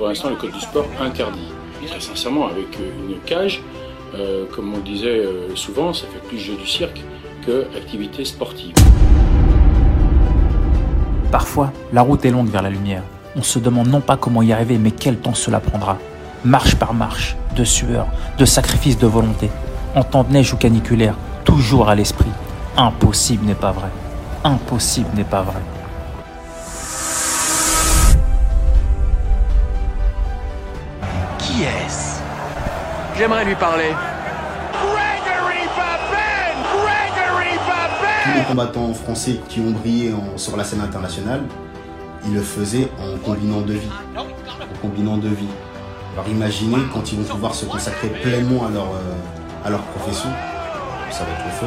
Pour l'instant, le code du sport interdit. Très sincèrement, avec une cage, euh, comme on disait euh, souvent, ça fait plus jeu du cirque que activité sportive. Parfois, la route est longue vers la lumière. On se demande non pas comment y arriver, mais quel temps cela prendra. Marche par marche, de sueur, de sacrifice de volonté, en temps de neige ou caniculaire, toujours à l'esprit. Impossible n'est pas vrai. Impossible n'est pas vrai. Qui est-ce? J'aimerais lui parler. Tous les combattants français qui ont brillé en- sur la scène internationale, ils le faisaient en combinant deux vies. En combinant deux vies. Alors imaginez quand ils vont pouvoir se consacrer pleinement à leur, euh, à leur profession, ça va être le feu.